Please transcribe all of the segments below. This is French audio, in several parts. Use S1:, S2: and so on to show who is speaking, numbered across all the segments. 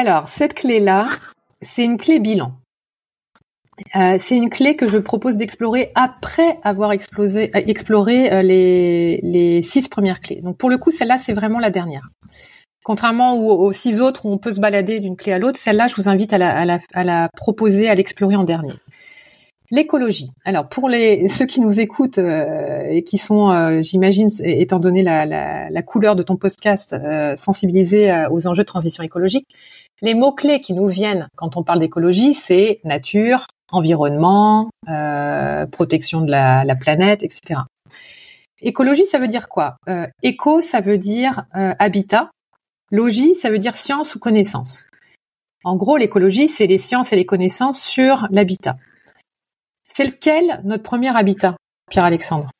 S1: Alors, cette clé-là, c'est une clé bilan. Euh, c'est une clé que je propose d'explorer après avoir euh, exploré euh, les, six premières clés. Donc, pour le coup, celle-là, c'est vraiment la dernière. Contrairement aux, six autres où on peut se balader d'une clé à l'autre, celle-là, je vous invite à la, proposer, à l'explorer en dernier. L'écologie. Alors, pour ceux qui nous écoutent et qui sont, j'imagine, étant donné la, la, couleur de ton podcast, sensibilisés aux enjeux de transition écologique, les mots-clés qui nous viennent quand on parle d'écologie, c'est nature, environnement, euh, protection de la, la planète, etc. Écologie, ça veut dire quoi? Euh, Éco, ça veut dire euh, habitat. Logie, ça veut dire science ou connaissance. En gros, l'écologie, c'est les sciences et les connaissances sur l'habitat. C'est lequel notre premier habitat, Pierre-Alexandre?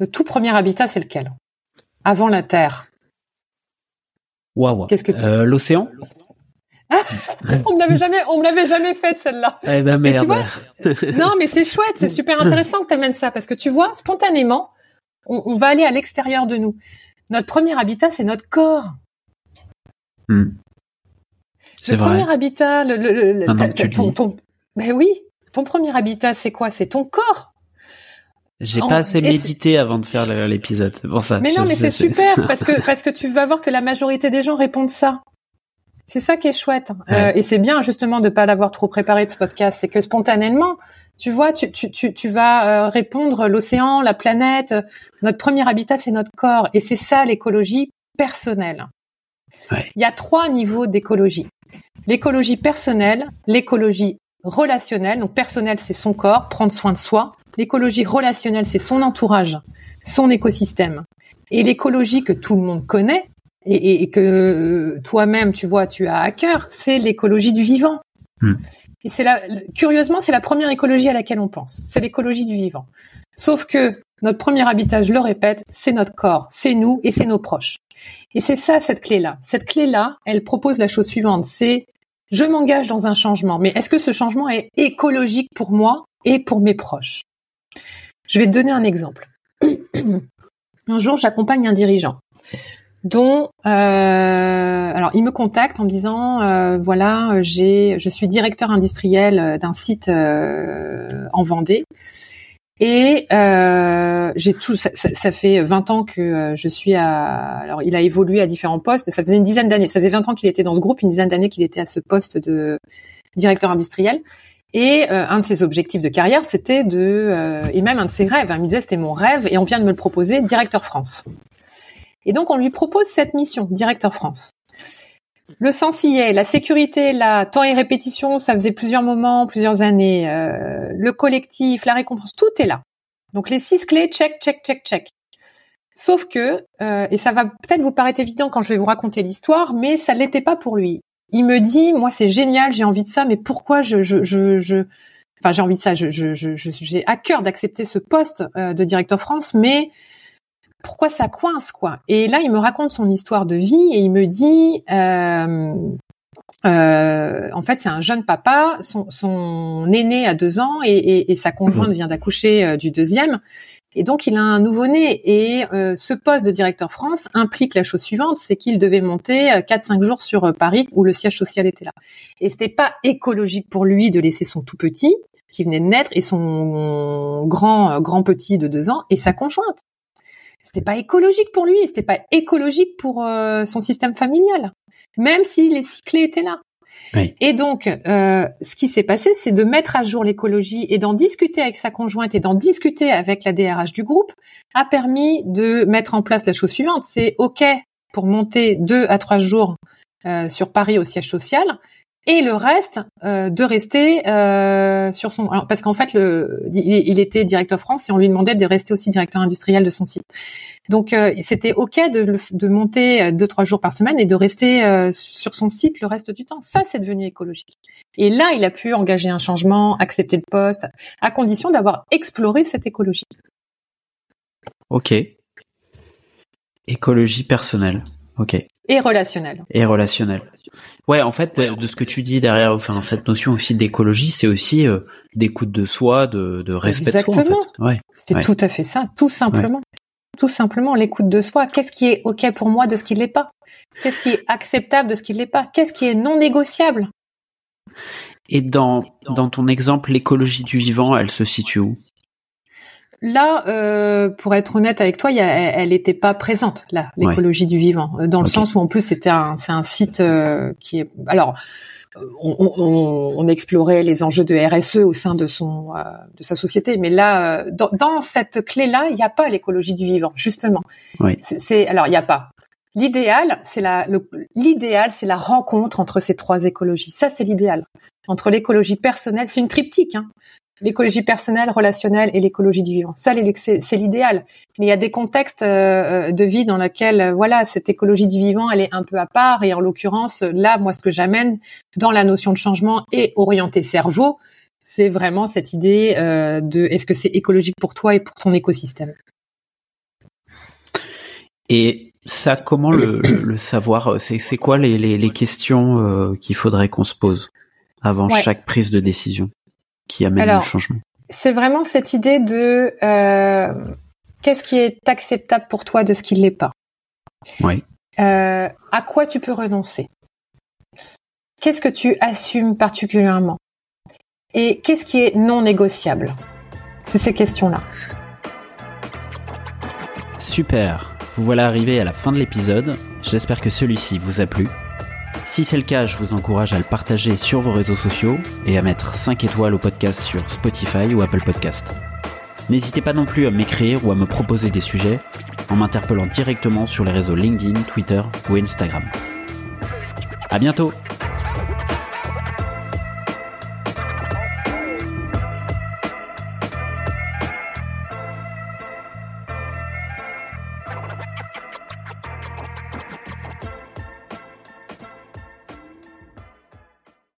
S1: Le tout premier habitat, c'est lequel? Avant la Terre.
S2: Waouh
S1: Qu'est-ce que tu-
S2: Euh, L'océan
S1: On me l'avait jamais, on me l'avait jamais faite celle-là.
S2: Eh ben
S1: Mais tu
S2: merde
S1: Non, mais c'est chouette, c'est super intéressant que tu amènes ça parce que tu vois, spontanément, on, on va aller à l'extérieur de nous. Notre premier habitat, c'est notre corps.
S2: Hmm. C'est
S1: Le
S2: vrai.
S1: premier habitat, le, le, le ton, ton- ben oui, ton premier habitat, c'est quoi? C'est ton corps.
S2: J'ai
S1: En-
S2: pas assez médité avant de faire l'épisode. Pour ça.
S1: Mais non,
S2: Je-
S1: mais c'est super parce que parce que tu vas voir que la majorité des gens répondent ça. C'est ça qui est chouette.
S2: Ouais.
S1: Euh, et c'est bien justement de pas l'avoir trop préparé de ce podcast, c'est que spontanément, tu vois, tu tu tu, tu vas euh, répondre l'océan, la planète, notre premier habitat c'est notre corps et c'est ça l'écologie personnelle.
S2: Ouais.
S1: Il y a trois niveaux d'écologie. L'écologie personnelle, l'écologie relationnelle, donc personnelle c'est son corps, prendre soin de soi. L'écologie relationnelle c'est son entourage, son écosystème. Et l'écologie que tout le monde connaît et, et- et que euh, toi-même tu vois tu as à cœur, c'est l'écologie du vivant.
S2: Hmm.
S1: Et c'est la, curieusement c'est la première écologie à laquelle on pense, c'est l'écologie du vivant. Sauf que notre premier habitat, je le répète, c'est notre corps, c'est nous et c'est nos proches. Et c'est ça cette clé-là. Cette clé-là, elle propose la chose suivante, c'est je m'engage dans un changement, mais est-ce que ce changement est écologique pour moi et pour mes proches? Je vais te donner un exemple. un jour, j'accompagne un dirigeant dont euh, alors il me contacte en me disant euh, voilà j'ai je suis directeur industriel euh, d'un site en Vendée et j'ai tout ça, ça- fait 20 ans que je suis à alors il a évolué à différents postes ça faisait une dizaine d'années ça faisait 20 ans qu'il était dans ce groupe une dizaine d'années qu'il était à ce poste de directeur industriel et euh, un de ses objectifs de carrière c'était de euh, et même un de ses rêves hein, il me disait c'était mon rêve et on vient de me le proposer directeur France et donc, on lui propose cette mission, directeur France. Le sens y est, la sécurité, là, temps et répétition, ça faisait plusieurs moments, plusieurs années. euh, le collectif, la récompense, tout est là. Donc, les six clés, check, check, check, check. Sauf que, et ça va peut-être vous paraître évident quand je vais vous raconter l'histoire, mais ça l'était pas pour lui. Il me dit, moi, c'est génial, j'ai envie de ça, mais pourquoi je, je, je, je... enfin, j'ai envie de ça, je, je, je, je- j'ai à cœur d'accepter ce poste euh, de directeur France, mais pourquoi ça coince quoi? Et là, il me raconte son histoire de vie et il me dit, euh, euh, en fait, c'est un jeune papa, son, son aîné a deux ans et, et- et sa conjointe vient d'accoucher euh, du deuxième. Et donc, il a un nouveau-né. Et euh, ce poste de directeur France implique la chose suivante, c'est qu'il devait monter euh, 4-5 jours sur euh, Paris où le siège social était là. Et c'était pas écologique pour lui de laisser son tout petit qui venait de naître et son grand euh, grand petit de deux ans et sa conjointe. C'était pas écologique pour lui, c'était pas écologique pour euh, son système familial, même si les cyclés étaient là. Et donc, euh, ce qui s'est passé, c'est de mettre à jour l'écologie et d'en discuter avec sa conjointe et d'en discuter avec la DRH du groupe a permis de mettre en place la chose suivante. C'est OK pour monter deux à trois jours euh, sur Paris au siège social et le reste euh, de rester euh, sur son alors, parce qu'en fait le il, il était directeur France et on lui demandait de rester aussi directeur industriel de son site donc euh, c'était ok de, de monter euh, deux trois jours par semaine et de rester euh, sur son site le reste du temps ça c'est devenu écologique et là il a pu engager un changement accepter le poste à condition d'avoir exploré cette écologie
S2: Ok. Écologie personnelle. Ok.
S1: et relationnelle
S2: Et relationnelle. Ouais, en fait, de, de ce que tu dis derrière, enfin, cette notion aussi d'écologie, c'est aussi euh, d'écoute de soi, de, de respect de soi, en
S1: Exactement.
S2: fait. Ouais.
S1: C'est
S2: Ouais.
S1: tout à fait ça, tout simplement. Tout simplement l'écoute de soi. Qu'est-ce qui est OK pour moi de ce qui ne l'est pas? Qu'est-ce qui est acceptable de ce qui ne l'est pas? Qu'est-ce qui est non négociable?
S2: Et dans, dans ton exemple, l'écologie du vivant, elle se situe où?
S1: Là, euh, pour être honnête avec toi, il y a- elle n'était pas présente là,
S2: Ouais.
S1: l'écologie du vivant, euh, dans le sens où en plus c'était un, c'est un site euh, qui est. Alors, on, on- on explorait les enjeux de RSE au sein de son, euh, de sa société, mais là, dans, dans cette clé-là, il n'y a pas l'écologie du vivant, justement.
S2: Oui.
S1: C'est- C'est alors il n'y a pas. L'idéal, c'est la, le- l'idéal, c'est la rencontre entre ces trois écologies. Ça, c'est l'idéal. Entre l'écologie personnelle, c'est une triptyque. Hein. L'écologie personnelle, relationnelle et l'écologie du vivant. Ça, c'est l'idéal. Mais il y a des contextes euh, de vie dans lesquels, euh, voilà, cette écologie du vivant, elle est un peu à part. Et en l'occurrence, là, moi, ce que j'amène dans la notion de changement et orienté cerveau, c'est vraiment cette idée euh, de est-ce que c'est écologique pour toi et pour ton écosystème?
S2: Et ça, comment le, savoir C'est quoi les, les, les questions euh, qu'il faudrait qu'on se pose avant
S1: Ouais.
S2: chaque prise de décision? Qui amène
S1: Alors,
S2: le changement
S1: c'est vraiment cette idée de euh, qu'est-ce qui est acceptable pour toi de ce qui ne l'est pas?
S2: Oui.
S1: Euh, à quoi tu peux renoncer? Qu'est-ce que tu assumes particulièrement? Et qu'est-ce qui est non négociable? C'est ces questions-là.
S2: Super, vous voilà arrivé à la fin de l'épisode, j'espère que celui-ci vous a plu. Si c'est le cas, je vous encourage à le partager sur vos réseaux sociaux et à mettre 5 étoiles au podcast sur Spotify ou Apple Podcast. N'hésitez pas non plus à m'écrire ou à me proposer des sujets en m'interpellant directement sur les réseaux LinkedIn, Twitter ou Instagram. À bientôt